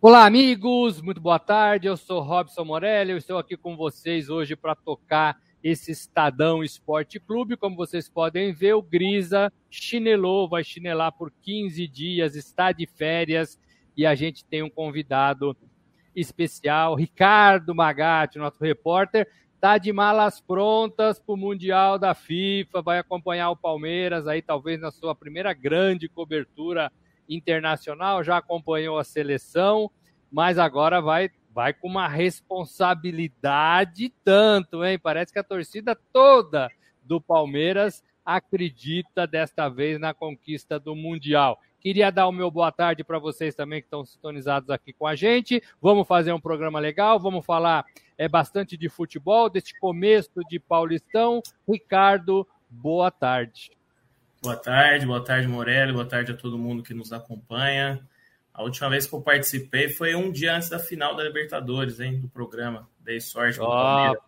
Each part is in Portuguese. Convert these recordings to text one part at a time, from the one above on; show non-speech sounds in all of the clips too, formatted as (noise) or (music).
Olá, amigos, muito boa tarde. Eu sou Robson Morelli, eu estou aqui com vocês hoje para tocar esse Estadão Esporte Clube. Como vocês podem ver, o Grisa chinelou, vai chinelar por 15 dias, está de férias e a gente tem um convidado especial, Ricardo Magatti, nosso repórter, está de malas prontas para o Mundial da FIFA, vai acompanhar o Palmeiras aí, talvez na sua primeira grande cobertura internacional, já acompanhou a seleção, mas agora vai vai com uma responsabilidade tanto, hein? Parece que a torcida toda do Palmeiras acredita desta vez na conquista do Mundial. Queria dar o meu boa tarde para vocês também que estão sintonizados aqui com a gente. Vamos fazer um programa legal, vamos falar é bastante de futebol, deste começo de Paulistão. Ricardo, boa tarde. Boa tarde, boa tarde, Morelli, boa tarde a todo mundo que nos acompanha. A última vez que eu participei foi um dia antes da final da Libertadores, hein, do programa. Dei sorte oh, Palmeiras.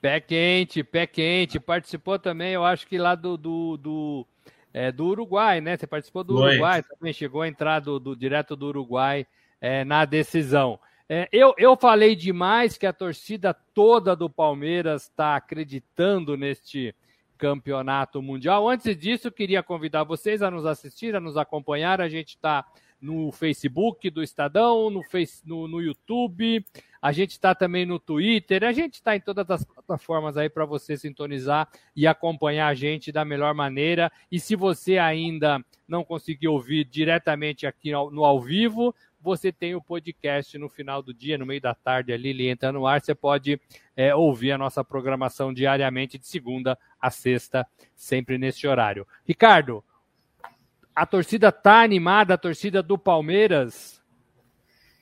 Pé quente, pé quente. Participou também, eu acho que lá do, do, do, é, do Uruguai, né? Você participou do. Uruguai, também chegou a entrar do, do direto do Uruguai é, na decisão. É, eu, eu falei demais que a torcida toda do Palmeiras está acreditando neste Campeonato Mundial. Antes disso, queria convidar vocês a nos assistir, a nos acompanhar. A gente está no Facebook do Estadão, no, face, no, no YouTube, a gente está também no Twitter, a gente está em todas as plataformas aí para você sintonizar e acompanhar a gente da melhor maneira. E se você ainda não conseguiu ouvir diretamente aqui no ao vivo, você tem o podcast no final do dia, no meio da tarde ali, ele entra no ar, você pode é, ouvir a nossa programação diariamente, de segunda a sexta, sempre nesse horário. Ricardo, a torcida tá animada, a torcida do Palmeiras?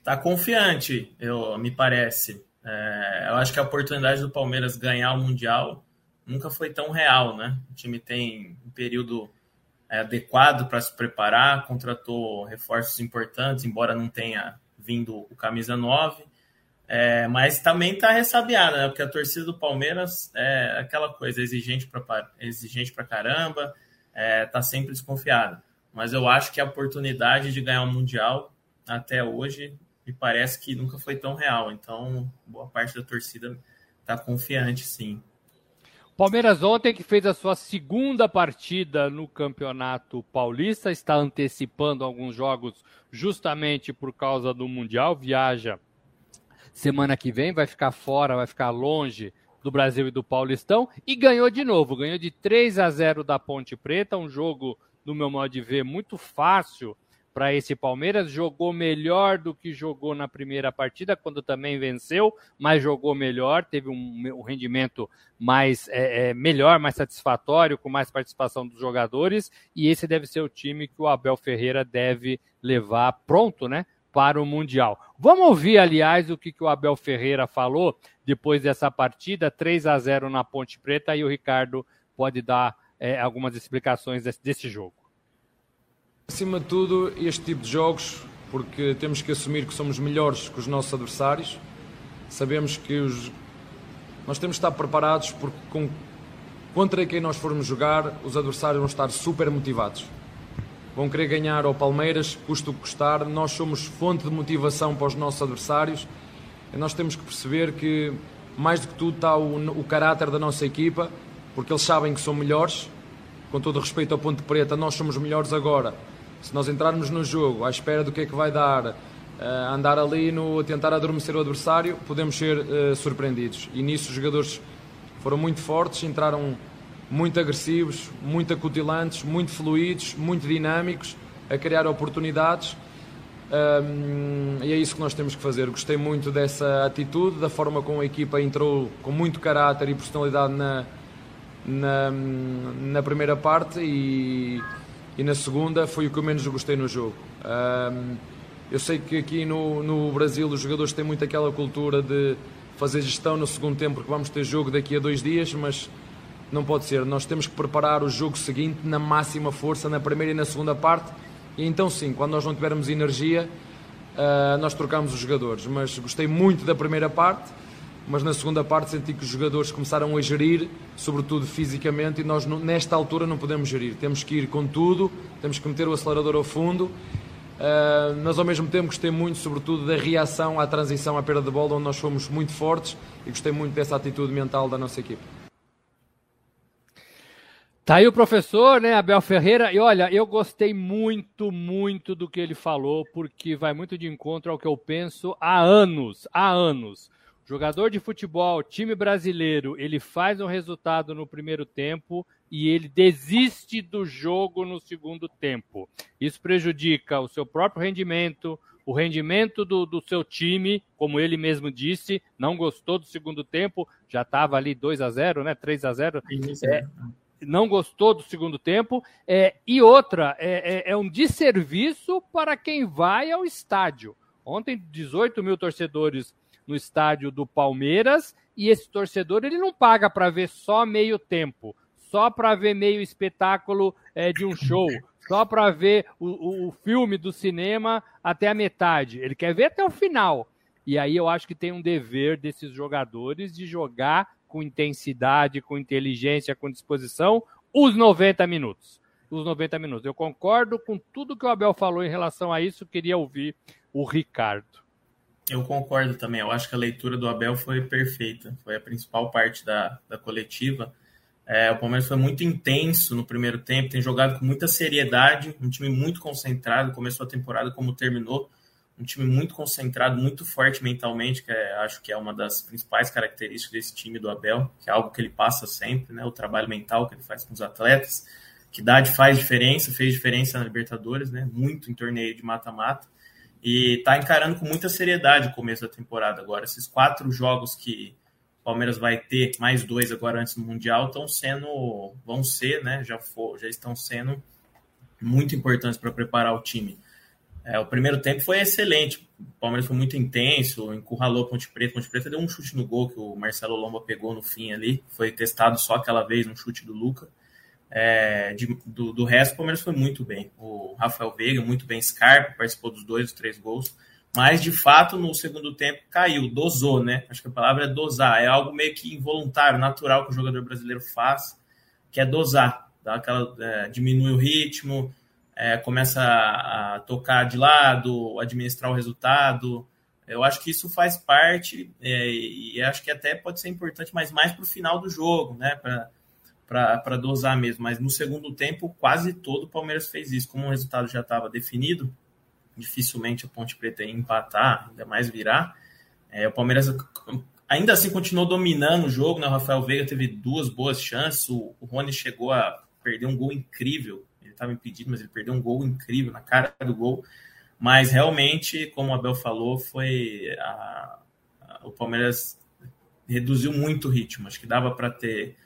Tá confiante, eu, me parece. É, eu acho que a oportunidade do Palmeiras ganhar o Mundial nunca foi tão real, né? O time tem um período adequado para se preparar, contratou reforços importantes, embora não tenha vindo o camisa 9. É, mas também está ressabiada, né? Porque a torcida do Palmeiras é aquela coisa, exigente para exigente caramba, é, tá sempre desconfiada. Mas eu acho que a oportunidade de ganhar o um Mundial até hoje me parece que nunca foi tão real. Então, boa parte da torcida está confiante, sim. Palmeiras ontem que fez a sua segunda partida no Campeonato Paulista, está antecipando alguns jogos justamente por causa do Mundial, viaja semana que vem, vai ficar fora, vai ficar longe do Brasil e do Paulistão e ganhou de novo, ganhou de 3 a 0 da Ponte Preta, um jogo, no meu modo de ver, muito fácil para esse Palmeiras. Jogou melhor do que jogou na primeira partida, quando também venceu, mas jogou melhor, teve um, um rendimento mais é, é, melhor, mais satisfatório, com mais participação dos jogadores. E esse deve ser o time que o Abel Ferreira deve levar pronto, né? Para o Mundial. Vamos ouvir, aliás, o que, que o Abel Ferreira falou depois dessa partida, 3 a 0 na Ponte Preta, e o Ricardo pode dar é, algumas explicações desse, desse jogo. Acima de tudo, este tipo de jogos, porque temos que assumir que somos melhores que os nossos adversários, sabemos que os... nós temos que estar preparados porque com... contra quem nós formos jogar, os adversários vão estar super motivados. Vão querer ganhar ao Palmeiras, custa o que custar. Nós somos fonte de motivação para os nossos adversários e nós temos que perceber que, mais do que tudo, está o, o caráter da nossa equipa, porque eles sabem que são melhores. Com todo respeito ao Ponte Preta, nós somos melhores agora se nós entrarmos no jogo à espera do que é que vai dar, uh, andar ali no, tentar adormecer o adversário, podemos ser uh, surpreendidos. E nisso os jogadores foram muito fortes, entraram muito agressivos, muito acutilantes, muito fluidos, muito dinâmicos, a criar oportunidades. Um, e é isso que nós temos que fazer. Gostei muito dessa atitude, da forma como a equipa entrou com muito caráter e personalidade na, na, na primeira parte e e na segunda foi o que eu menos gostei no jogo. Um, eu sei que aqui no, no Brasil os jogadores têm muito aquela cultura de fazer gestão no segundo tempo, porque vamos ter jogo daqui a dois dias, mas não pode ser. Nós temos que preparar o jogo seguinte na máxima força, na primeira e na segunda parte, e então sim, quando nós não tivermos energia, uh, nós trocamos os jogadores. Mas gostei muito da primeira parte mas na segunda parte senti que os jogadores começaram a gerir, sobretudo fisicamente, e nós nesta altura não podemos gerir. Temos que ir com tudo, temos que meter o acelerador ao fundo Uh, mas ao mesmo tempo gostei muito, sobretudo, da reação à transição à perda de bola, onde nós fomos muito fortes e gostei muito dessa atitude mental da nossa equipe. Tá aí o professor, né, Abel Ferreira. E olha, eu gostei muito, muito do que ele falou, porque vai muito de encontro ao que eu penso há anos, há anos. Jogador de futebol, time brasileiro, ele faz um resultado no primeiro tempo e ele desiste do jogo no segundo tempo. Isso prejudica o seu próprio rendimento, o rendimento do, do seu time, como ele mesmo disse, não gostou do segundo tempo, já estava ali 2 a 0 né? 3 a 0 é, não gostou do segundo tempo. É, e outra, é, é, é um desserviço para quem vai ao estádio. Ontem, 18 mil torcedores no estádio do Palmeiras e esse torcedor ele não paga para ver só meio tempo, só para ver meio espetáculo é, de um show, só para ver o, o, filme do cinema até a metade. Ele quer ver até o final. E aí eu acho que tem um dever desses jogadores de jogar com intensidade, com inteligência, com disposição, os 90 minutos. Os 90 minutos. Eu concordo com tudo que o Abel falou em relação a isso, queria ouvir o Ricardo. Eu concordo também. Eu acho que a leitura do Abel foi perfeita. Foi a principal parte da, da coletiva. É, o Palmeiras foi muito intenso no primeiro tempo, tem jogado com muita seriedade, um time muito concentrado. Começou a temporada como terminou, um time muito concentrado, muito forte mentalmente, que é, acho que é uma das principais características desse time do Abel, que é algo que ele passa sempre, né? O trabalho mental que ele faz com os atletas, que dá faz diferença, fez diferença na Libertadores, né? Muito em torneio de mata-mata e está encarando com muita seriedade o começo da temporada agora. Esses quatro jogos que o Palmeiras vai ter, mais dois agora antes do Mundial, estão sendo, vão ser, né? Já, for, já estão sendo muito importantes para preparar o time. É, o primeiro tempo foi excelente. O Palmeiras foi muito intenso, encurralou Ponte Preta. Ponte Preta deu um chute no gol que o Marcelo Lomba pegou no fim ali. Foi testado só aquela vez no chute do Luca. É, de, do, do, resto, o Palmeiras foi muito bem. O Rafael Veiga, muito bem. Scarpa participou dos dois, dos três gols. Mas, de fato, no segundo tempo caiu, dosou, né? Acho que a palavra é dosar. É algo meio que involuntário, natural que o jogador brasileiro faz, que é dosar. Dá aquela, é, diminui o ritmo, é, começa a, tocar de lado, administrar o resultado. Eu acho que isso faz parte, é, e acho que até pode ser importante, mas mais para o final do jogo, né? Para dosar mesmo. Mas no segundo tempo, quase todo o Palmeiras fez isso. Como o resultado já estava definido, dificilmente a Ponte Preta ia empatar, ainda mais virar. É, o Palmeiras ainda assim continuou dominando o jogo. Né? O Rafael Veiga teve duas boas chances. O, o Rony chegou a perder um gol incrível. Ele estava impedido, mas ele perdeu um gol incrível na cara do gol. Mas realmente, como o Abel falou, foi a, a, o Palmeiras reduziu muito o ritmo. Acho que dava para ter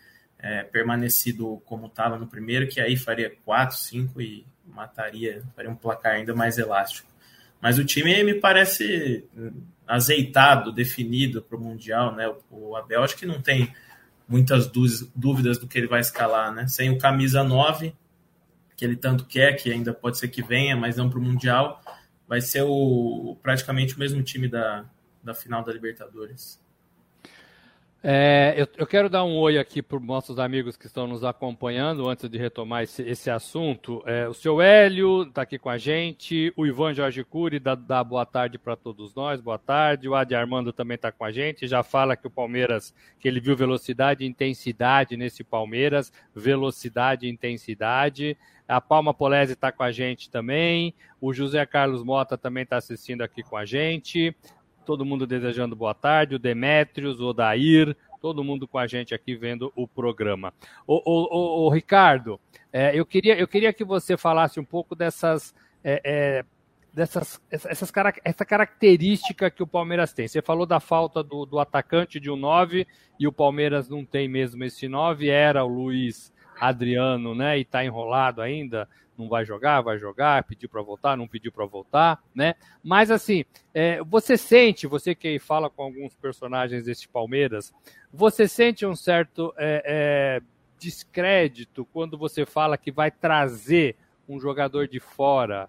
é, permanecido como estava no primeiro, que aí faria 4, 5 e mataria, faria um placar ainda mais elástico. Mas o time me parece azeitado, definido para o Mundial, né? O Abel acho que não tem muitas dúvidas do que ele vai escalar, né? Sem o camisa 9, que ele tanto quer, que ainda pode ser que venha, mas não para o Mundial, vai ser o, praticamente o mesmo time da, da final da Libertadores. É, eu, eu, quero dar um oi aqui para os nossos amigos que estão nos acompanhando antes de retomar esse, esse assunto. É, o seu Hélio está aqui com a gente, o Ivan Jorge Cury dá, dá boa tarde para todos nós, boa tarde. O Adi Armando também está com a gente, já fala que o Palmeiras, que ele viu velocidade e intensidade nesse Palmeiras, velocidade e intensidade. A Palma Polese está com a gente também. O José Carlos Mota também está assistindo aqui com a gente todo mundo desejando boa tarde, o Demetrios, o Odair, todo mundo com a gente aqui vendo o programa. O, Ricardo, é, eu, queria, eu queria que você falasse um pouco dessas. É, é, dessas essas, essa característica que o Palmeiras tem. Você falou da falta do, do atacante de um 9 e o Palmeiras não tem mesmo esse 9, era o Luiz Adriano, né? E está enrolado ainda não vai jogar, vai jogar, pediu para voltar, não pediu para voltar, né? Mas assim, é, você sente, você que fala com alguns personagens deste Palmeiras, você sente um certo é, é, descrédito quando você fala que vai trazer um jogador de fora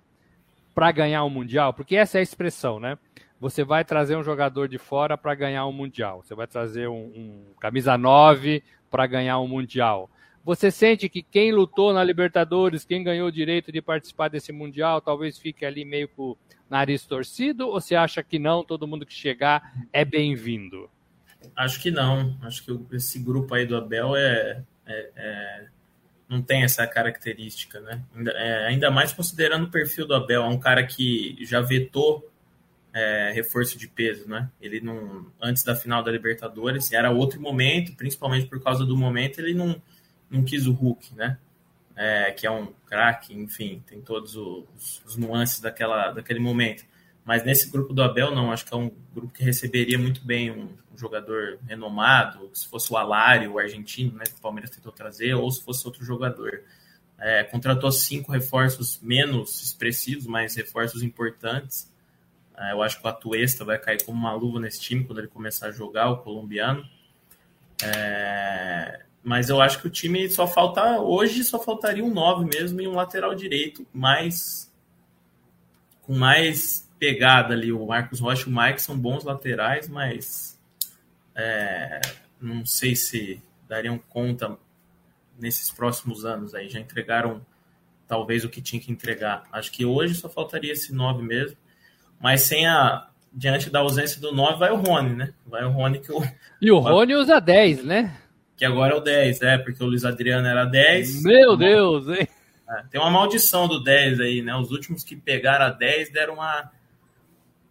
para ganhar um mundial, porque essa é a expressão, né? Você vai trazer um jogador de fora para ganhar um mundial. Você vai trazer um, um camisa 9 para ganhar um mundial. Você sente que quem lutou na Libertadores, quem ganhou o direito de participar desse Mundial, talvez fique ali meio com o nariz torcido? Ou você acha que não, todo mundo que chegar é bem-vindo? Acho que não. Acho que esse grupo aí do Abel é, é, é não tem essa característica, né? Ainda, é, ainda, mais considerando o perfil do Abel, é um cara que já vetou é, reforço de peso, né? Ele não, antes da final da Libertadores, era outro momento, principalmente por causa do momento, ele não não quis o Hulk, né? É, que é um craque, enfim, tem todos os, os, nuances daquela, daquele momento. Mas nesse grupo do Abel, não, acho que é um grupo que receberia muito bem um, um jogador renomado, se fosse o Alário, o argentino, né, que o Palmeiras tentou trazer, ou se fosse outro jogador. É, contratou cinco reforços menos expressivos, mas reforços importantes. É, eu acho que o Atuesta vai cair como uma luva nesse time quando ele começar a jogar, o colombiano. É, mas eu acho que o time só falta. Hoje só faltaria um 9 mesmo e um lateral direito mais. com mais pegada ali. O Marcos Rocha e o Mike são bons laterais, mas. É, não sei se dariam conta nesses próximos anos aí. Já entregaram talvez o que tinha que entregar. Acho que hoje só faltaria esse 9 mesmo. Mas sem a. Diante da ausência do 9, vai o Rony, né? Vai o Rony que o. E o Rony usa 10, né? Que agora é o 10, é, porque o Luiz Adriano era 10. Meu Deus, hein? É, tem uma maldição do 10 aí, né? Os últimos que pegaram a 10 deram uma,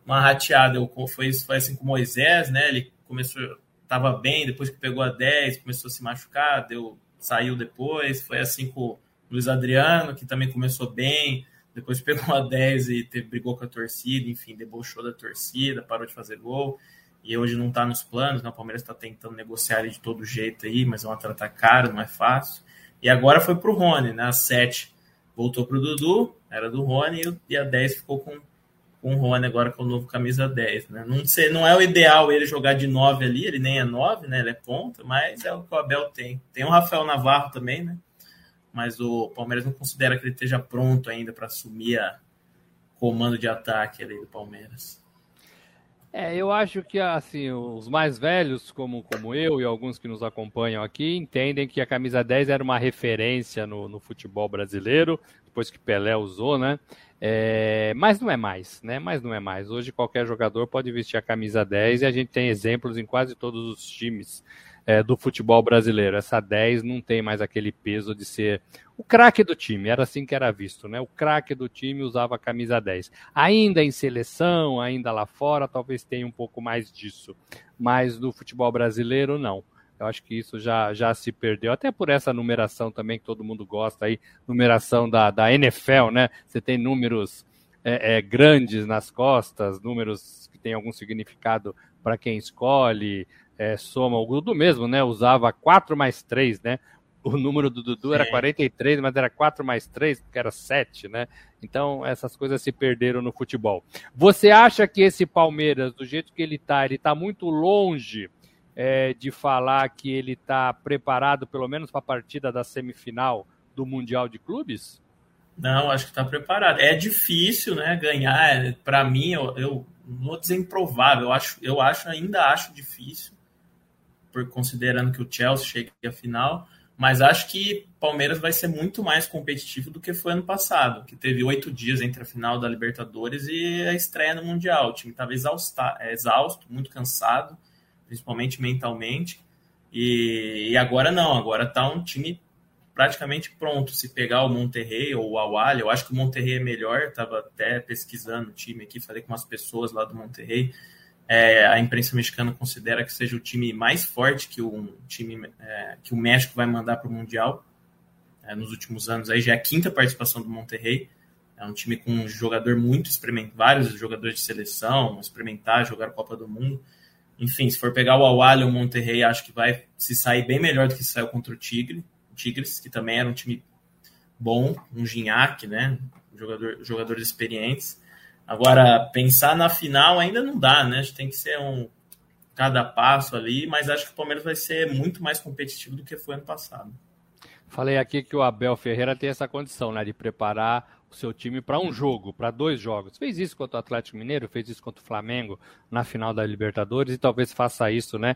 uma rateada. Foi, foi assim com Moisés, né? Ele começou, tava bem, depois que pegou a 10, começou a se machucar, deu, saiu depois. Foi assim com o Luiz Adriano, que também começou bem, depois (laughs) pegou a 10 e teve, brigou com a torcida, enfim, debochou da torcida, parou de fazer gol e hoje não está nos planos, né? O Palmeiras está tentando negociar ele de todo jeito aí, mas é uma trata cara, não é fácil. E agora foi para o Rony, né? A 7 voltou para o Dudu, era do Rony, e a 10 ficou com, com o Rony agora com o novo camisa 10, né? Não, sei, não é o ideal ele jogar de 9 ali, ele nem é 9, né? Ele é ponta, mas é o que o Abel tem. Tem o Rafael Navarro também, né? Mas o Palmeiras não considera que ele esteja pronto ainda para assumir a comando de ataque ali do Palmeiras. É, eu acho que assim, os mais velhos, como, como eu e alguns que nos acompanham aqui, entendem que a camisa 10 era uma referência no, no futebol brasileiro, depois que Pelé usou, né? É, mas não é mais, né? Mas não é mais. Hoje qualquer jogador pode vestir a camisa 10 e a gente tem exemplos em quase todos os times é, do futebol brasileiro. Essa 10 não tem mais aquele peso de ser o craque do time, era assim que era visto, né? O craque do time usava a camisa 10. Ainda em seleção, ainda lá fora, talvez tenha um pouco mais disso, mas no futebol brasileiro, não. Eu acho que isso já, já se perdeu, até por essa numeração também que todo mundo gosta aí, numeração da, da NFL, né? Você tem números é, é, grandes nas costas, números que têm algum significado para quem escolhe, é, soma. O Dudu mesmo, né? Usava 4 mais 3, né? O número do Dudu era 43, mas era 4 mais 3, porque era 7, né? Então, essas coisas se perderam no futebol. Você acha que esse Palmeiras, do jeito que ele está, ele está muito longe é, de falar que ele está preparado, pelo menos para a partida da semifinal do Mundial de Clubes? Não, acho que está preparado. É difícil, né? Ganhar, para mim, eu, eu não vou dizer improvável, eu acho, eu acho, ainda acho difícil por considerando que o Chelsea chegue à final, mas acho que Palmeiras vai ser muito mais competitivo do que foi ano passado, que teve oito dias entre a final da Libertadores e a estreia no Mundial. O time estava é, exausto, muito cansado, principalmente mentalmente, e, e agora não, agora está um time praticamente pronto. Se pegar o Monterrey ou o Awali, eu acho que o Monterrey é melhor, estava até pesquisando o time aqui, falei com umas pessoas lá do Monterrey, é, a imprensa mexicana considera que seja o time mais forte que o time é, que o México vai mandar para o Mundial é, nos últimos anos. Aí já é a quinta participação do Monterrey. É um time com um jogador muito experimentado, vários jogadores de seleção, experimentar, jogar Copa do Mundo. Enfim, se for pegar o Awali ou o Monterrey, acho que vai se sair bem melhor do que saiu contra o Tigre, o Tigres, que também era um time bom, um Ginhaque, né? Jogador, jogadores experientes. Agora, pensar na final ainda não dá, né? A gente tem que ser um cada passo ali, mas acho que o Palmeiras vai ser muito mais competitivo do que foi ano passado. Falei aqui que o Abel Ferreira tem essa condição, né, de preparar o seu time para um jogo, para dois jogos. Fez isso contra o Atlético Mineiro, fez isso contra o Flamengo na final da Libertadores e talvez faça isso, né,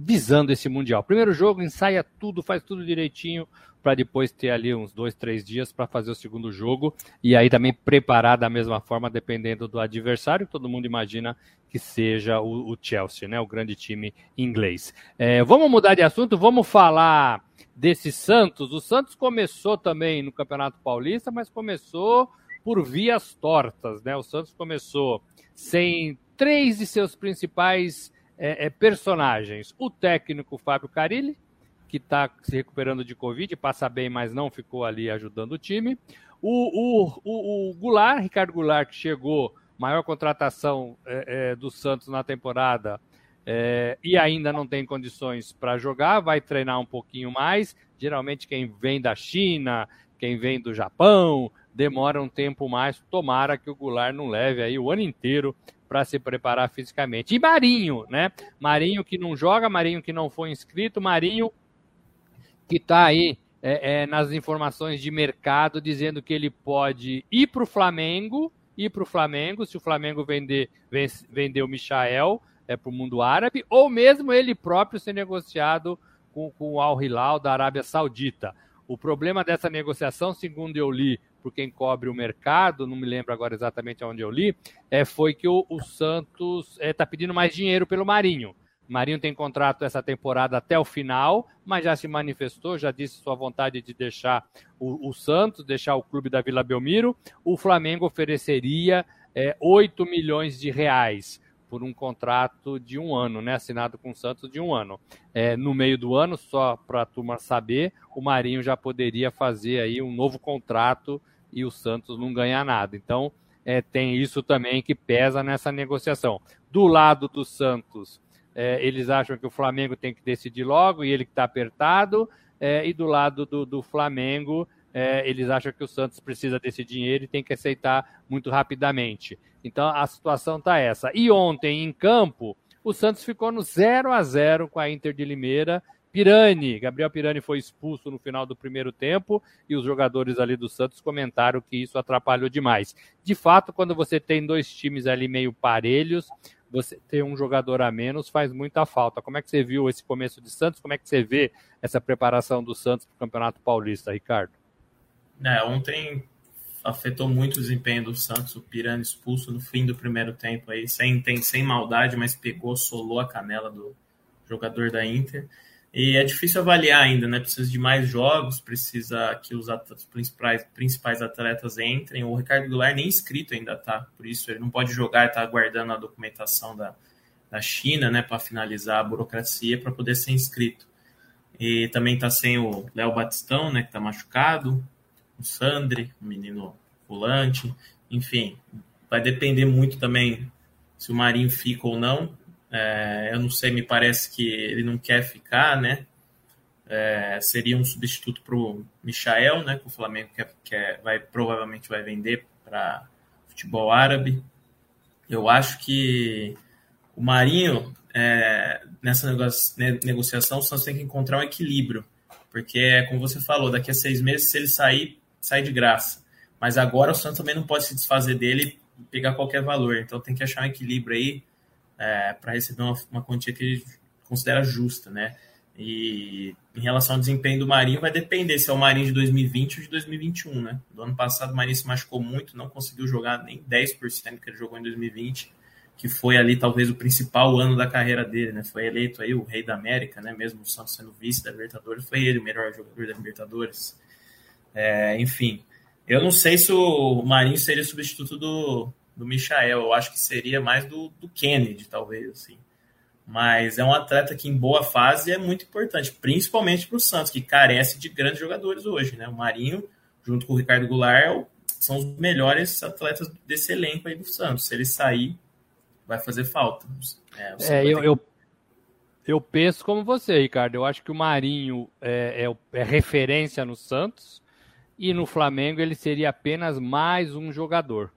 visando esse Mundial. Primeiro jogo, ensaia tudo, faz tudo direitinho, para depois ter ali uns dois, três dias para fazer o segundo jogo e aí também preparar da mesma forma, dependendo do adversário. Todo mundo imagina que seja o, o Chelsea, né, o grande time inglês. É, vamos mudar de assunto, vamos falar desse Santos. O Santos começou também no Campeonato Paulista, mas começou por vias tortas, né? O Santos começou sem três de seus principais é, é, personagens: o técnico Fábio Carilli, que está se recuperando de Covid, passa bem, mas não ficou ali ajudando o time. O, o, o, o Goulart, Ricardo Goulart, que chegou, maior contratação é, é, do Santos na temporada, é, e ainda não tem condições para jogar, vai treinar um pouquinho mais. Geralmente, quem vem da China, quem vem do Japão, demora um tempo mais. Tomara que o Goulart não leve aí o ano inteiro para se preparar fisicamente. E Marinho, né? Marinho que não joga, Marinho que não foi inscrito, Marinho que está aí é, é, nas informações de mercado dizendo que ele pode ir para o Flamengo, ir para o Flamengo, se o Flamengo vender, vender o Michael é, para o mundo árabe, ou mesmo ele próprio ser negociado com, com o Al Hilal da Arábia Saudita. O problema dessa negociação, segundo eu li, por quem cobre o mercado, não me lembro agora exatamente onde eu li, é, foi que o, o Santos está é, tá pedindo mais dinheiro pelo Marinho. Marinho tem contrato essa temporada até o final, mas já se manifestou, já disse sua vontade de deixar o, o Santos, deixar o clube da Vila Belmiro. O Flamengo ofereceria é, 8 milhões de reais por um contrato de um ano, né, assinado com o Santos de um ano. É, no meio do ano, só para a turma saber, o Marinho já poderia fazer aí um novo contrato e o Santos não ganhar nada. Então, é, tem isso também que pesa nessa negociação. Do lado do Santos, é, eles acham que o Flamengo tem que decidir logo e ele que está apertado, é, e do lado do, do Flamengo, é, eles acham que o Santos precisa desse dinheiro e tem que aceitar muito rapidamente. Então a situação está essa. E ontem, em campo, o Santos ficou no 0 a 0 com a Inter de Limeira. Pirani, Gabriel Pirani foi expulso no final do primeiro tempo e os jogadores ali do Santos comentaram que isso atrapalhou demais. De fato, quando você tem dois times ali meio parelhos, você ter um jogador a menos faz muita falta. Como é que você viu esse começo de Santos? Como é que você vê essa preparação do Santos para o Campeonato Paulista, Ricardo? É, ontem afetou muito o desempenho do Santos, o Pirani expulso no fim do primeiro tempo aí, sem, tem, sem maldade, mas pegou, solou a canela do jogador da Inter. E é difícil avaliar ainda, né? Precisa de mais jogos, precisa que os, atletas, principais, principais atletas entrem. O Ricardo Goulart nem inscrito ainda tá, por isso ele não pode jogar, está aguardando a documentação da, da China, né, para finalizar a burocracia para poder ser inscrito. E também está sem o Léo Batistão, né, que está machucado, o Sandri, o menino volante, enfim, vai depender muito também se o Marinho fica ou não. É, eu não sei, me parece que ele não quer ficar, né? É, seria um substituto para o Michael, né? Que o Flamengo quer, quer, vai, provavelmente vai vender para futebol árabe. Eu acho que o Marinho, é, nessa negociação, Santos tem que encontrar um equilíbrio. Porque, é como você falou, daqui a seis meses, se ele sair, sai de graça. Mas agora o Santos também não pode se desfazer dele e pegar qualquer valor. Então tem que achar um equilíbrio aí é, para receber uma, uma quantia que ele considera justa, né? E em relação ao desempenho do Marinho, vai depender se é o Marinho de 2020 ou de 2021, né? Do ano passado o Marinho se machucou muito, não conseguiu jogar nem 10% que ele jogou em 2020, que foi ali talvez o principal ano da carreira dele, né? Foi eleito aí o rei da América, né? Mesmo o Santos sendo vice da Libertadores, foi ele o melhor jogador da Libertadores. É, enfim, eu não sei se o Marinho seria substituto do, do Michael. Eu acho que seria mais do, do Kennedy, talvez, assim. Mas é um atleta que, em boa fase, é muito importante, principalmente para o Santos, que carece de grandes jogadores hoje, né? O Marinho, junto com o Ricardo Goulart, é são os melhores atletas desse elenco aí do Santos. Se ele sair, vai fazer falta. É, é eu, eu, eu, penso como você, Ricardo. Eu acho que o Marinho é, é, é referência no Santos e no Flamengo ele seria apenas mais um jogador.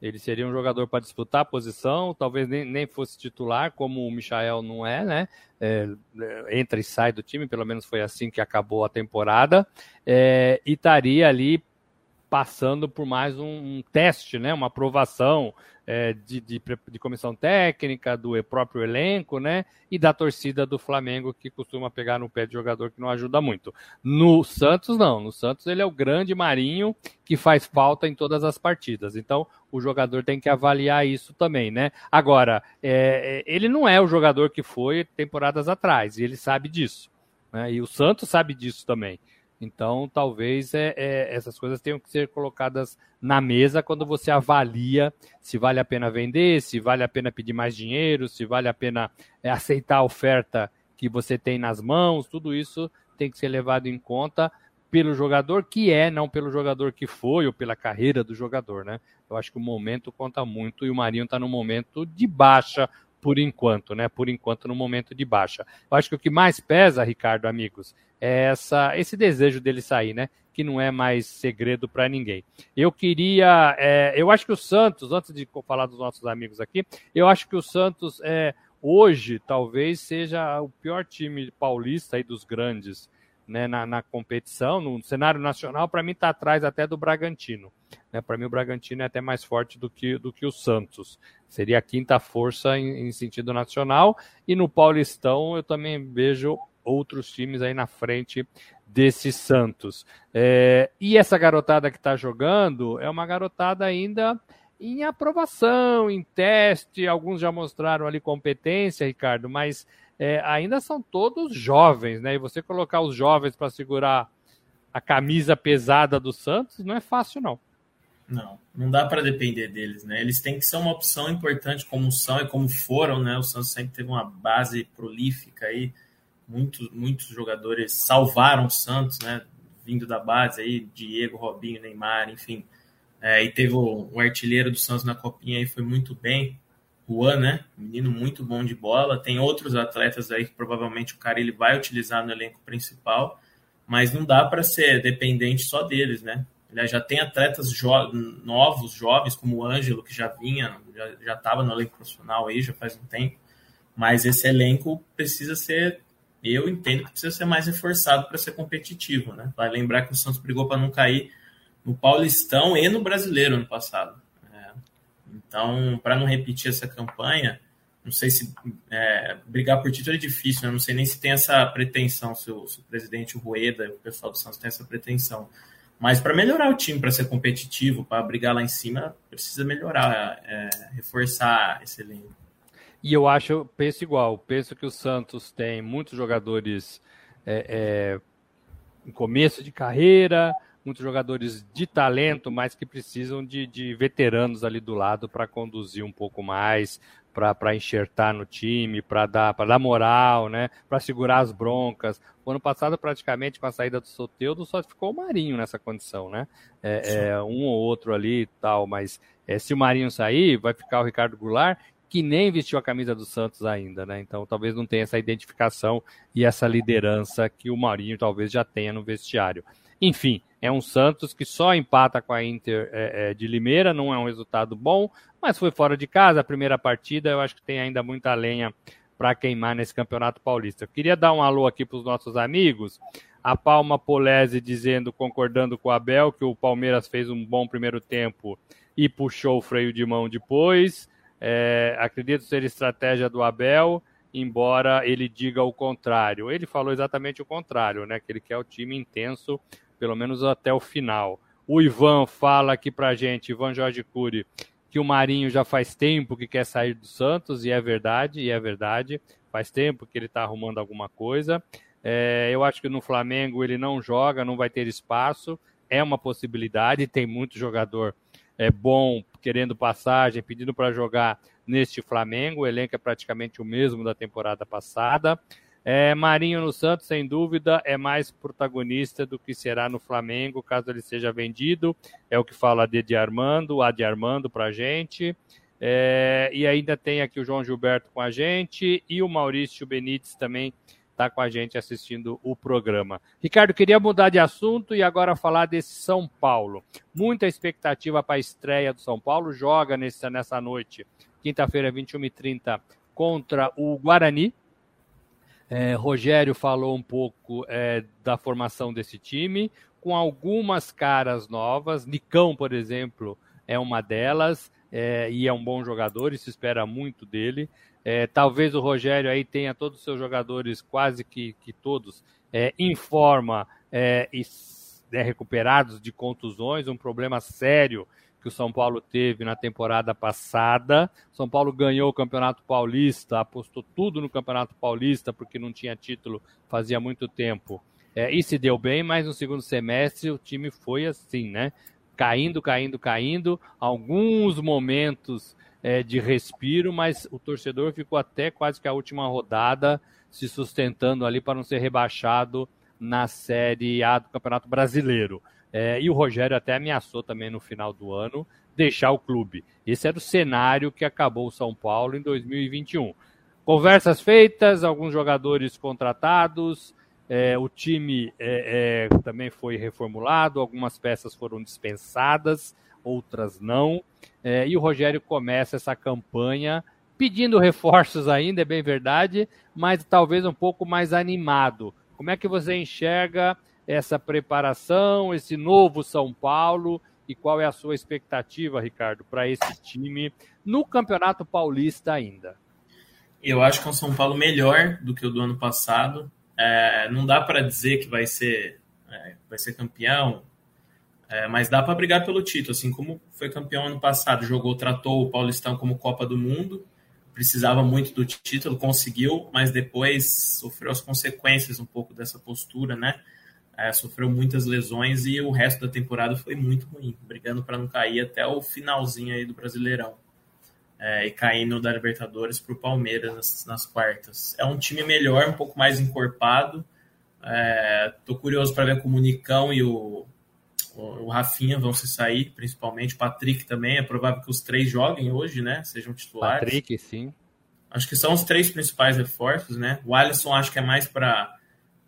Ele seria um jogador para disputar a posição, talvez nem, nem fosse titular, como o Michael não é, né? É, entra e sai do time, pelo menos foi assim que acabou a temporada, é, e estaria ali passando por mais um, um teste, né, uma aprovação é, de, de, de, comissão técnica, do próprio elenco, né, e da torcida do Flamengo, que costuma pegar no pé de jogador que não ajuda muito. No Santos, não. No Santos, ele é o grande marinho que faz falta em todas as partidas. Então, o jogador tem que avaliar isso também, né? Agora, é, é ele não é o jogador que foi temporadas atrás, e ele sabe disso. Né? E o Santos sabe disso também. Então, talvez é, é, essas coisas tenham que ser colocadas na mesa quando você avalia se vale a pena vender, se vale a pena pedir mais dinheiro, se vale a pena é, aceitar a oferta que você tem nas mãos. Tudo isso tem que ser levado em conta pelo jogador que é, não pelo jogador que foi ou pela carreira do jogador, né? Eu acho que o momento conta muito e o Marinho está no momento de baixa por enquanto, né? Por enquanto, no momento de baixa. Eu acho que o que mais pesa, Ricardo, amigos, essa, esse desejo dele sair, né? Que não é mais segredo para ninguém. Eu queria. É, eu acho que o Santos, antes de falar dos nossos amigos aqui, eu acho que o Santos é, hoje talvez seja o pior time paulista aí dos grandes né, na, na competição, no cenário nacional, para mim está atrás até do Bragantino. Né? Para mim, o Bragantino é até mais forte do que, do que o Santos. Seria a quinta força em, em sentido nacional. E no Paulistão, eu também vejo outros times aí na frente desse Santos. É, e essa garotada que está jogando é uma garotada ainda em aprovação, em teste. Alguns já mostraram ali competência, Ricardo, mas é, ainda são todos jovens, né? E você colocar os jovens para segurar a camisa pesada do Santos não é fácil, não. Não, não dá para depender deles, né? Eles têm que ser uma opção importante, como são e como foram, né? O Santos sempre teve uma base prolífica aí, muitos, muitos jogadores salvaram o Santos, né? Vindo da base aí, Diego, Robinho, Neymar, enfim. É, e teve o, o artilheiro do Santos na copinha aí, foi muito bem. Juan, né? Menino muito bom de bola. Tem outros atletas aí que provavelmente o cara ele vai utilizar no elenco principal, mas não dá para ser dependente só deles, né? Ele já tem atletas jo novos, jovens, como o Ângelo, que já vinha, já estava no elenco profissional aí, já faz um tempo. Mas esse elenco precisa ser, eu entendo que precisa ser mais reforçado para ser competitivo, né? Vai lembrar que o Santos brigou para não cair no Paulistão e no Brasileiro ano passado. Então, para não repetir essa campanha, não sei se é, brigar por título é difícil, né? não sei nem se tem essa pretensão, se o, se o presidente Rueda, o pessoal do Santos tem essa pretensão. Mas para melhorar o time, para ser competitivo, para brigar lá em cima, precisa melhorar, é, reforçar esse elenco. E eu acho, penso igual, penso que o Santos tem muitos jogadores é, é, em começo de carreira, muitos jogadores de talento, mas que precisam de, de veteranos ali do lado para conduzir um pouco mais, para enxertar no time, para dar, dar moral, né? para segurar as broncas. O ano passado, praticamente, com a saída do Soteudo, só ficou o Marinho nessa condição, né? É, é, um ou outro ali e tal, mas é, se o Marinho sair, vai ficar o Ricardo Goulart, que nem vestiu a camisa do Santos ainda, né? Então talvez não tenha essa identificação e essa liderança que o Marinho talvez já tenha no vestiário. Enfim, é um Santos que só empata com a Inter é, é, de Limeira, não é um resultado bom, mas foi fora de casa a primeira partida. Eu acho que tem ainda muita lenha para queimar nesse Campeonato Paulista. Eu queria dar um alô aqui para os nossos amigos. A Palma Polese dizendo, concordando com o Abel, que o Palmeiras fez um bom primeiro tempo e puxou o freio de mão depois. É, acredito ser estratégia do Abel, embora ele diga o contrário. Ele falou exatamente o contrário, né? Que ele quer o time intenso pelo menos até o final. O Ivan fala aqui pra gente, Ivan Jorge Cury, que o Marinho já faz tempo que quer sair do Santos, e é verdade, e é verdade. Faz tempo que ele está arrumando alguma coisa. É, eu acho que no Flamengo ele não joga, não vai ter espaço. É uma possibilidade, tem muito jogador é bom querendo passagem, pedindo para jogar neste Flamengo. O elenco é praticamente o mesmo da temporada passada. É, Marinho no Santos, sem dúvida, é mais protagonista do que será no Flamengo, caso ele seja vendido. É o que fala a de Armando, a de Armando para a gente. É, e ainda tem aqui o João Gilberto com a gente e o Maurício Benites também está com a gente assistindo o programa. Ricardo, queria mudar de assunto e agora falar desse São Paulo. Muita expectativa para a estreia do São Paulo. Joga nessa, nessa noite, quinta-feira, 21h30, contra o Guarani, é, Rogério falou um pouco é, da formação desse time, com algumas caras novas. Nicão, por exemplo, é uma delas é, e é um bom jogador e se espera muito dele. É, talvez o Rogério aí tenha todos os seus jogadores, quase que, que todos, é, em forma é, e é, recuperados de contusões, um problema sério que o São Paulo teve na temporada passada. São Paulo ganhou o Campeonato Paulista, apostou tudo no Campeonato Paulista porque não tinha título fazia muito tempo. É, e se deu bem, mas no segundo semestre o time foi assim, né? Caindo, caindo, caindo. Alguns momentos é, de respiro, mas o torcedor ficou até quase que a última rodada se sustentando ali para não ser rebaixado na Série A do Campeonato Brasileiro. É, e o Rogério até ameaçou também no final do ano deixar o clube. Esse era o cenário que acabou o São Paulo em 2021. Conversas feitas, alguns jogadores contratados, é, o time é, é, também foi reformulado, algumas peças foram dispensadas, outras não. É, e o Rogério começa essa campanha pedindo reforços ainda, é bem verdade, mas talvez um pouco mais animado. Como é que você enxerga essa preparação, esse novo São Paulo e qual é a sua expectativa, Ricardo, para esse time no Campeonato Paulista ainda? Eu acho que é um São Paulo melhor do que o do ano passado. É, não dá para dizer que vai ser, é, vai ser campeão, é, mas dá para brigar pelo título, assim como foi campeão ano passado, jogou, tratou o Paulistão como Copa do Mundo, precisava muito do título, conseguiu, mas depois sofreu as consequências um pouco dessa postura, né? é, sofreu muitas lesões e o resto da temporada foi muito ruim, brigando para não cair até o finalzinho aí do Brasileirão. É, e caindo da Libertadores para o Palmeiras nas, nas, quartas. É um time melhor, um pouco mais encorpado. Estou é, curioso para ver como o Nicão e o, o, o, Rafinha vão se sair, principalmente. O Patrick também. É provável que os três joguem hoje, né? Sejam titulares. Patrick, sim. Acho que são os três principais reforços, né? O Alisson acho que é mais para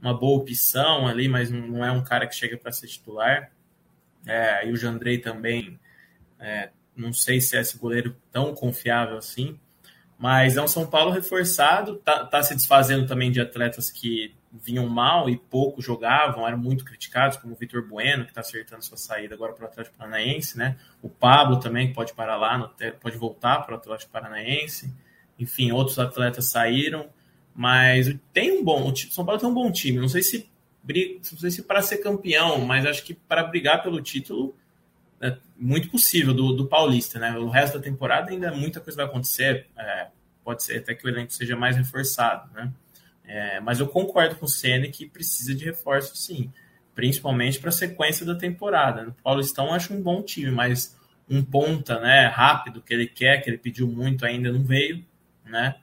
uma boa opção ali, mas não é um cara que chega para ser titular. É, e o Jandrei também, é, não sei se é esse goleiro tão confiável assim, mas é um São Paulo reforçado, tá, tá se desfazendo também de atletas que vinham mal e pouco jogavam, eram muito criticados, como o Vitor Bueno, que está acertando sua saída agora para o Atlético Paranaense, né? O Pablo também, que pode parar lá, no, pode voltar para o Atlético Paranaense. Enfim, outros atletas saíram. Mas tem um bom. O São Paulo tem um bom time. Não sei se não sei se para ser campeão, mas acho que para brigar pelo título é muito possível do, do Paulista, né? O resto da temporada ainda muita coisa vai acontecer. É, pode ser até que o elenco seja mais reforçado, né? É, mas eu concordo com o Senna que precisa de reforço, sim, principalmente para a sequência da temporada. O Paulistão acho um bom time, mas um ponta, né, rápido que ele quer, que ele pediu muito, ainda não veio, né?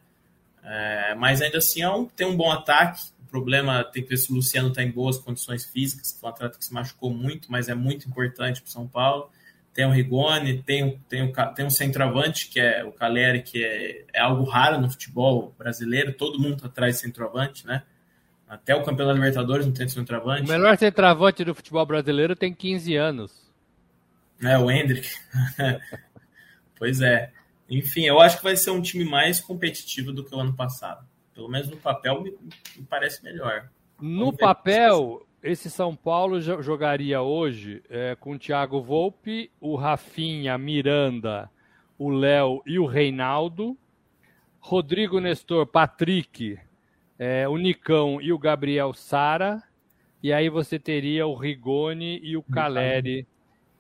É, mas ainda assim é um, tem um bom ataque. Problema tem que ver se o Luciano está em boas condições físicas, foi um atleta que se machucou muito, mas é muito importante para o São Paulo. Tem o Rigoni, tem, tem, o, tem um centroavante, que é o Caleri, que é, é algo raro no futebol brasileiro, todo mundo está atrás de centroavante, né? Até o campeão da Libertadores não tem centroavante. O melhor centroavante do futebol brasileiro tem 15 anos. É, o Hendrick. (laughs) pois é. Enfim, eu acho que vai ser um time mais competitivo do que o ano passado. Pelo menos no papel me, me parece melhor. No papel, esse São Paulo jogaria hoje é, com o Thiago Volpe, o Rafinha, Miranda, o Léo e o Reinaldo, Rodrigo Nestor, Patrick, é, o Nicão e o Gabriel Sara, e aí você teria o Rigoni e o Caleri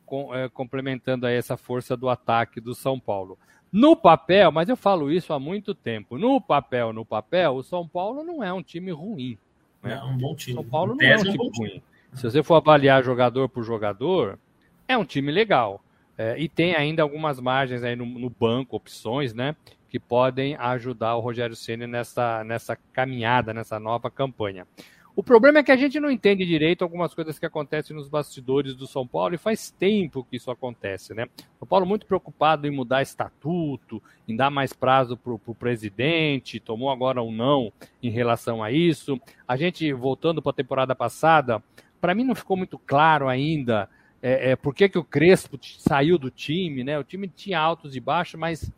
com, é, complementando aí essa força do ataque do São Paulo. No papel, mas eu falo isso há muito tempo. No papel, no papel, o São Paulo não é um time ruim. Né? É um bom time. São Paulo não é um time um ruim. Se você for avaliar jogador por jogador, é um time legal. É, e tem ainda algumas margens aí no, no, banco, opções, né? Que podem ajudar o Rogério Ceni nessa, nessa caminhada, nessa nova campanha. O problema é que a gente não entende direito algumas coisas que acontecem nos bastidores do São Paulo e faz tempo que isso acontece, né? São Paulo muito preocupado em mudar estatuto, em dar mais prazo para o presidente, tomou agora um não em relação a isso. A gente, voltando para a temporada passada, para mim não ficou muito claro ainda é, é, por que, que o Crespo saiu do time, né? O time tinha altos e baixos, mas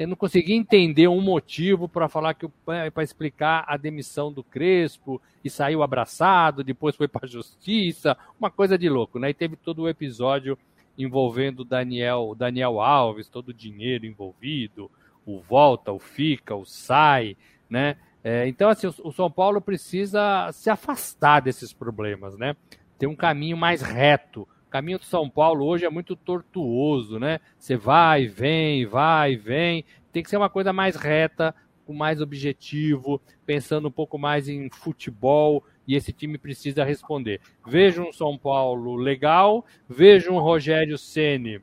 eu não consegui entender um motivo para falar que para explicar a demissão do Crespo e saiu abraçado, depois foi para a (laughs) justiça, uma coisa de louco, né? E teve todo o episódio envolvendo Daniel, Daniel Alves, todo o dinheiro envolvido, o volta, o fica, o sai, né? É, então, assim, o, o São Paulo precisa se afastar desses problemas, né? Ter um caminho mais reto caminho do São Paulo hoje é muito tortuoso, né? Você vai, vem, vai, vem. Tem que ser uma coisa mais reta, com mais objetivo, pensando um pouco mais em futebol e esse time precisa responder. Veja um São Paulo legal, veja um Rogério Ceni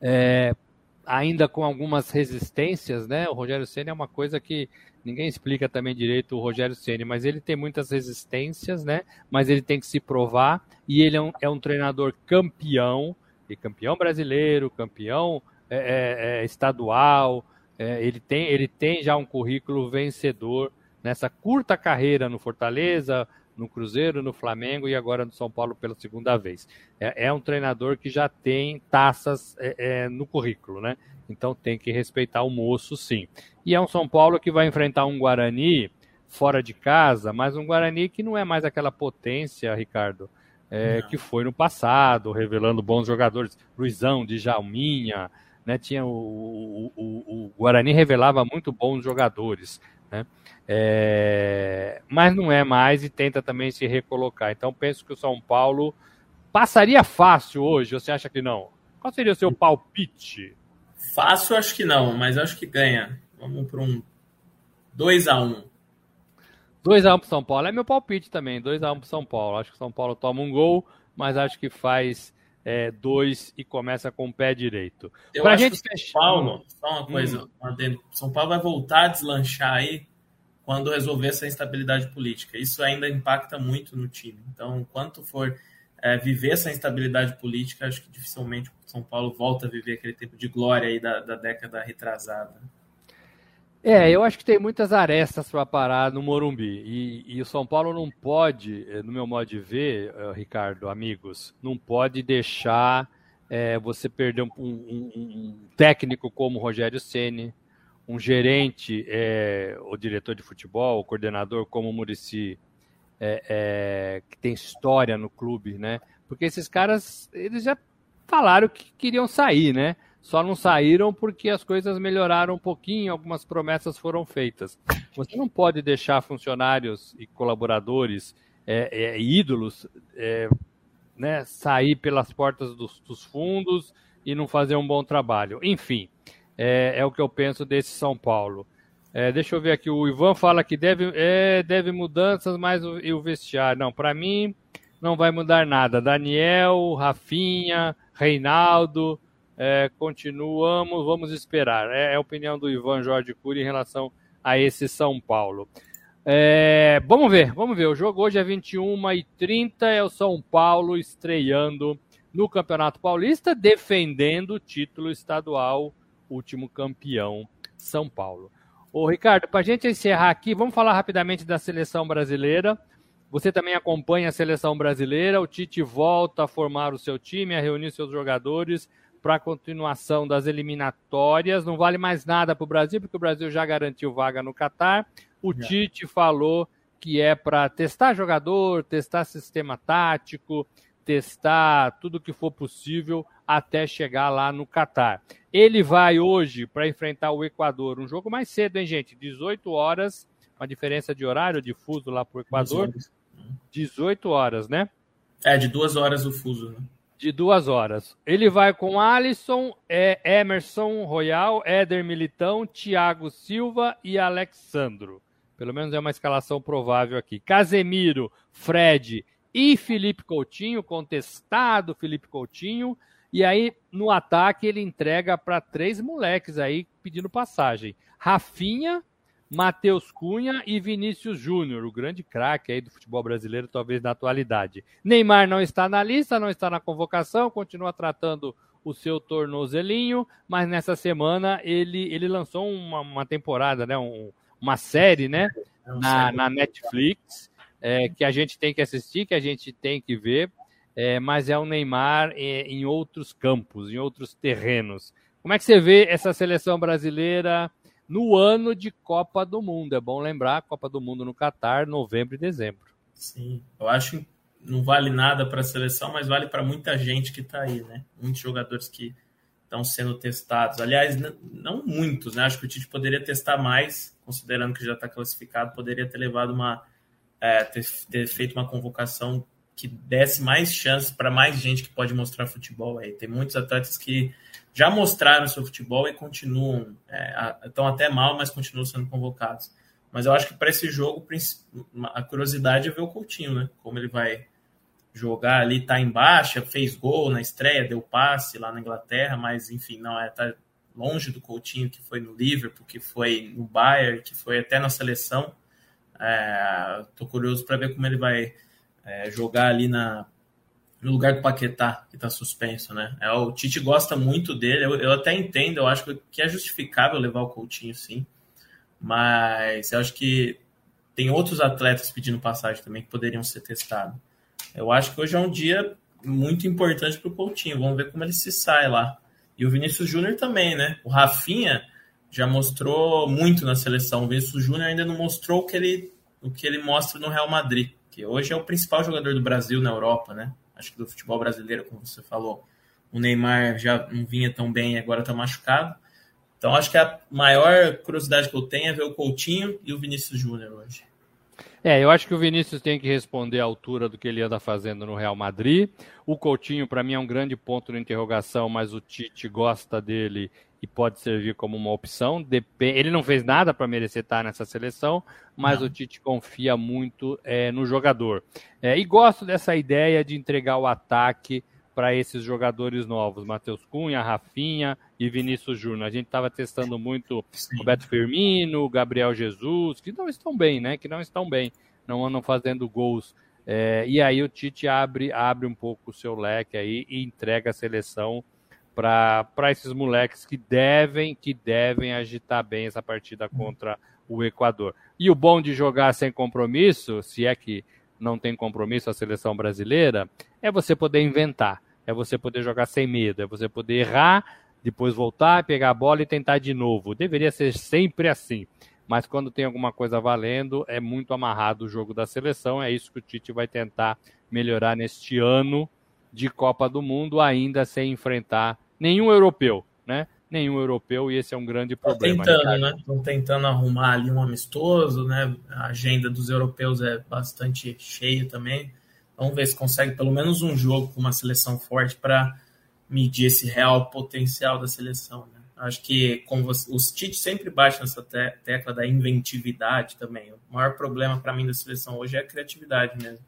é, ainda com algumas resistências, né? O Rogério Ceni é uma coisa que ninguém explica também direito o Rogério Ceni, mas ele tem muitas resistências, né? Mas ele tem que se provar e ele é um, é um treinador campeão, e campeão brasileiro, campeão é, é, é estadual. É, ele tem ele tem já um currículo vencedor nessa curta carreira no Fortaleza, no Cruzeiro, no Flamengo e agora no São Paulo pela segunda vez. É, é um treinador que já tem taças é, é, no currículo, né? Então tem que respeitar o moço, sim. E é um São Paulo que vai enfrentar um Guarani fora de casa, mas um Guarani que não é mais aquela potência, Ricardo, é, que foi no passado, revelando bons jogadores. Luizão, Djalminha, né? Tinha o, o, o, o Guarani revelava muito bons jogadores. Né? É, mas não é mais e tenta também se recolocar. Então penso que o São Paulo passaria fácil hoje, você acha que não? Qual seria o seu palpite? Fácil, acho que não, mas acho que ganha. Vamos para um 2x1. 2x1 para São Paulo. É meu palpite também. 2x1 para São Paulo. Acho que São Paulo toma um gol, mas acho que faz é, dois e começa com o pé direito. Eu pra acho gente que São Paulo, só uma coisa, hum. São Paulo vai voltar a deslanchar aí quando resolver essa instabilidade política. Isso ainda impacta muito no time. Então, enquanto for é, viver essa instabilidade política, acho que dificilmente São Paulo volta a viver aquele tempo de glória aí da, da década retrasada. É, eu acho que tem muitas arestas para parar no Morumbi. E, e, o São Paulo não pode, eh, no meu modo de ver, uh, Ricardo, amigos, não pode deixar é, você perder um, um, um, técnico como Rogério Ceni, um gerente, é, o diretor de futebol, o coordenador como o Murici, é, que tem história no clube, né? Porque esses caras, eles já falaram que queriam sair, né? Só não saíram porque as coisas melhoraram um pouquinho, algumas promessas foram feitas. Você não pode deixar funcionários e colaboradores, é, é, ídolos, é, né, sair pelas portas dos, dos, fundos e não fazer um bom trabalho. Enfim, é, é o que eu penso desse São Paulo. É, deixa eu ver aqui, o Ivan fala que deve, é, deve mudanças, mas o, e o vestiário. Não, para mim não vai mudar nada. Daniel, Rafinha, Reinaldo, é, continuamos, vamos esperar. É, é, a opinião do Ivan Jorge Cury em relação a esse São Paulo. É, vamos ver, vamos ver. O jogo hoje é 21 e 30 é o São Paulo estreando no Campeonato Paulista, defendendo o título estadual, último campeão, São Paulo. Ô, Ricardo, para a gente encerrar aqui, vamos falar rapidamente da seleção brasileira. Você também acompanha a seleção brasileira. O Tite volta a formar o seu time, a reunir seus jogadores para a continuação das eliminatórias. Não vale mais nada para o Brasil, porque o Brasil já garantiu vaga no Catar. O. Tite falou que é para testar jogador, testar sistema tático, testar tudo que for possível até chegar lá no Catar. Ele vai hoje para enfrentar o Equador, um jogo mais cedo, hein, gente? 18 horas, uma diferença de horário de fuso lá para o Equador. 18 horas, né? É, de duas horas o fuso, né? De duas horas. Ele vai com Alisson, é, Emerson Royal, Éder Militão, Thiago Silva e Alexandro. Pelo menos é uma escalação provável aqui. Casemiro, Fred e Felipe Coutinho, contestado Felipe Coutinho. E aí, no ataque, ele entrega para três moleques aí pedindo passagem. Rafinha, Matheus Cunha e Vinícius Júnior, o grande craque aí do futebol brasileiro, talvez na atualidade. Neymar não está na lista, não está na convocação, continua tratando o seu tornozelinho, mas nessa semana ele, ele lançou uma, uma temporada, né, um, uma série, né, é na, na Netflix, é, que a gente tem que assistir, que a gente tem que ver, é, mas é o Neymar em, em outros campos, em outros terrenos. Como é que você vê essa seleção brasileira no ano de Copa do Mundo? É bom lembrar, Copa do Mundo no Catar, novembro e dezembro. Sim, eu acho que não vale nada para a seleção, mas vale para muita gente que está aí, né? Muitos jogadores que estão sendo testados. Aliás, não muitos, né? Acho que o Tite poderia testar mais, considerando que já está classificado, poderia ter levado uma. É, ter, ter feito uma convocação que desse mais chances para mais gente que pode mostrar futebol aí. Tem muitos atletas que já mostraram seu futebol e continuam, é, estão até mal, mas continuam sendo convocados. Mas eu acho que para esse jogo, a curiosidade é ver o Coutinho, né? Como ele vai jogar ali, tá em baixa, fez gol na estreia, deu passe lá na Inglaterra, mas enfim, não é, tá longe do Coutinho que foi no Liverpool, que foi no Bayern, que foi até na seleção. É, tô curioso para ver como ele vai é, jogar ali na no lugar do Paquetá, que está suspenso, né? É, o Tite gosta muito dele, eu, eu, até entendo, eu acho que é justificável levar o Coutinho, sim, mas eu acho que tem outros atletas pedindo passagem também que poderiam ser testados. Eu acho que hoje é um dia muito importante para o Coutinho, vamos ver como ele se sai lá. E o Vinícius Júnior também, né? O Rafinha já mostrou muito na seleção, o Vinícius Júnior ainda não mostrou o que ele, o que ele mostra no Real Madrid, que hoje é o principal jogador do Brasil na Europa, né? Acho que do futebol brasileiro, como você falou. O Neymar já não vinha tão bem agora está machucado. Então acho que a maior curiosidade que eu tenho é ver o Coutinho e o Vinícius Júnior hoje. É, eu acho que o Vinícius tem que responder à altura do que ele anda fazendo no Real Madrid. O Coutinho, para mim, é um grande ponto de interrogação, mas o Tite gosta dele e pode servir como uma opção. Ele não fez nada para merecer estar nessa seleção, mas não. o Tite confia muito é, no jogador. É, e gosto dessa ideia de entregar o ataque para esses jogadores novos, Matheus Cunha, Rafinha e Vinícius Júnior. A gente estava testando muito Sim. Roberto Firmino, Gabriel Jesus, que não estão bem, né? Que não estão bem, não andam fazendo gols. É, e aí o Tite abre, abre um pouco o seu leque aí e entrega a seleção para esses moleques que devem, que devem agitar bem essa partida contra o Equador. E o bom de jogar sem compromisso, se é que não tem compromisso a seleção brasileira, é você poder inventar, é você poder jogar sem medo, é você poder errar, depois voltar, pegar a bola e tentar de novo. Deveria ser sempre assim. Mas quando tem alguma coisa valendo, é muito amarrado o jogo da seleção. É isso que o Tite vai tentar melhorar neste ano de Copa do Mundo, ainda sem enfrentar nenhum europeu, né? Nenhum europeu, e esse é um grande problema. Estão tentando, né? Estão tentando arrumar ali um amistoso, né? A agenda dos europeus é bastante cheia também. Vamos ver se consegue pelo menos um jogo com uma seleção forte para medir esse real potencial da seleção. Né? Acho que como você, os Tite sempre batem nessa te tecla da inventividade também. O maior problema para mim da seleção hoje é a criatividade mesmo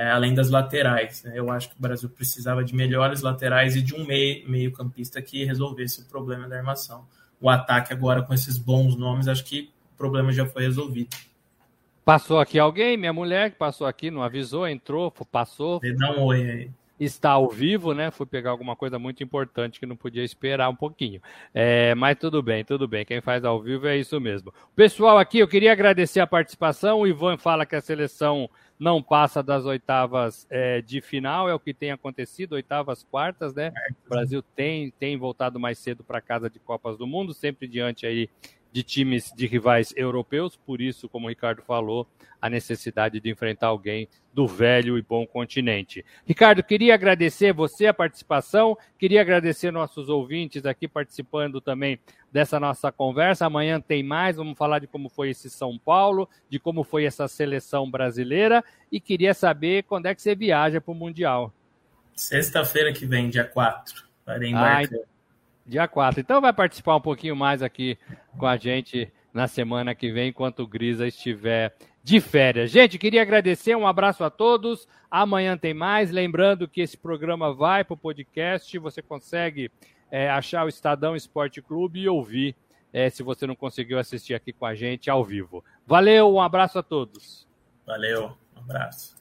é, além das laterais. Né? Eu acho que o Brasil precisava de melhores laterais e de um meio, meio campista que resolvesse o problema da armação. O ataque agora com esses bons nomes, acho que o problema já foi resolvido. Passou aqui alguém, minha mulher que passou aqui, não avisou, entrou, passou. Dá um oi aí está ao vivo, né? Fui pegar alguma coisa muito importante que não podia esperar um pouquinho. É, mas tudo bem, tudo bem. Quem faz ao vivo é isso mesmo. Pessoal, aqui eu queria agradecer a participação. O Ivan fala que a seleção não passa das oitavas é, de final, é o que tem acontecido, oitavas, quartas, né? O Brasil tem, tem voltado mais cedo para casa de Copas do Mundo, sempre diante aí de times de rivais europeus, por isso, como o Ricardo falou, a necessidade de enfrentar alguém do velho e bom continente. Ricardo, queria agradecer você a participação, queria agradecer nossos ouvintes aqui participando também dessa nossa conversa. Amanhã tem mais, vamos falar de como foi esse São Paulo, de como foi essa seleção brasileira e queria saber quando é que você viaja para o Mundial. Sexta-feira que vem, dia 4. Farei ah, Dia 4. Então vai participar um pouquinho mais aqui com a gente na semana que vem, enquanto o Grisa estiver de férias. Gente, queria agradecer, um abraço a todos. Amanhã tem mais. Lembrando que esse programa vai para o podcast. Você consegue é, achar o Estadão Esporte Clube e ouvir é, se você não conseguiu assistir aqui com a gente ao vivo. Valeu, um abraço a todos. Valeu, um abraço.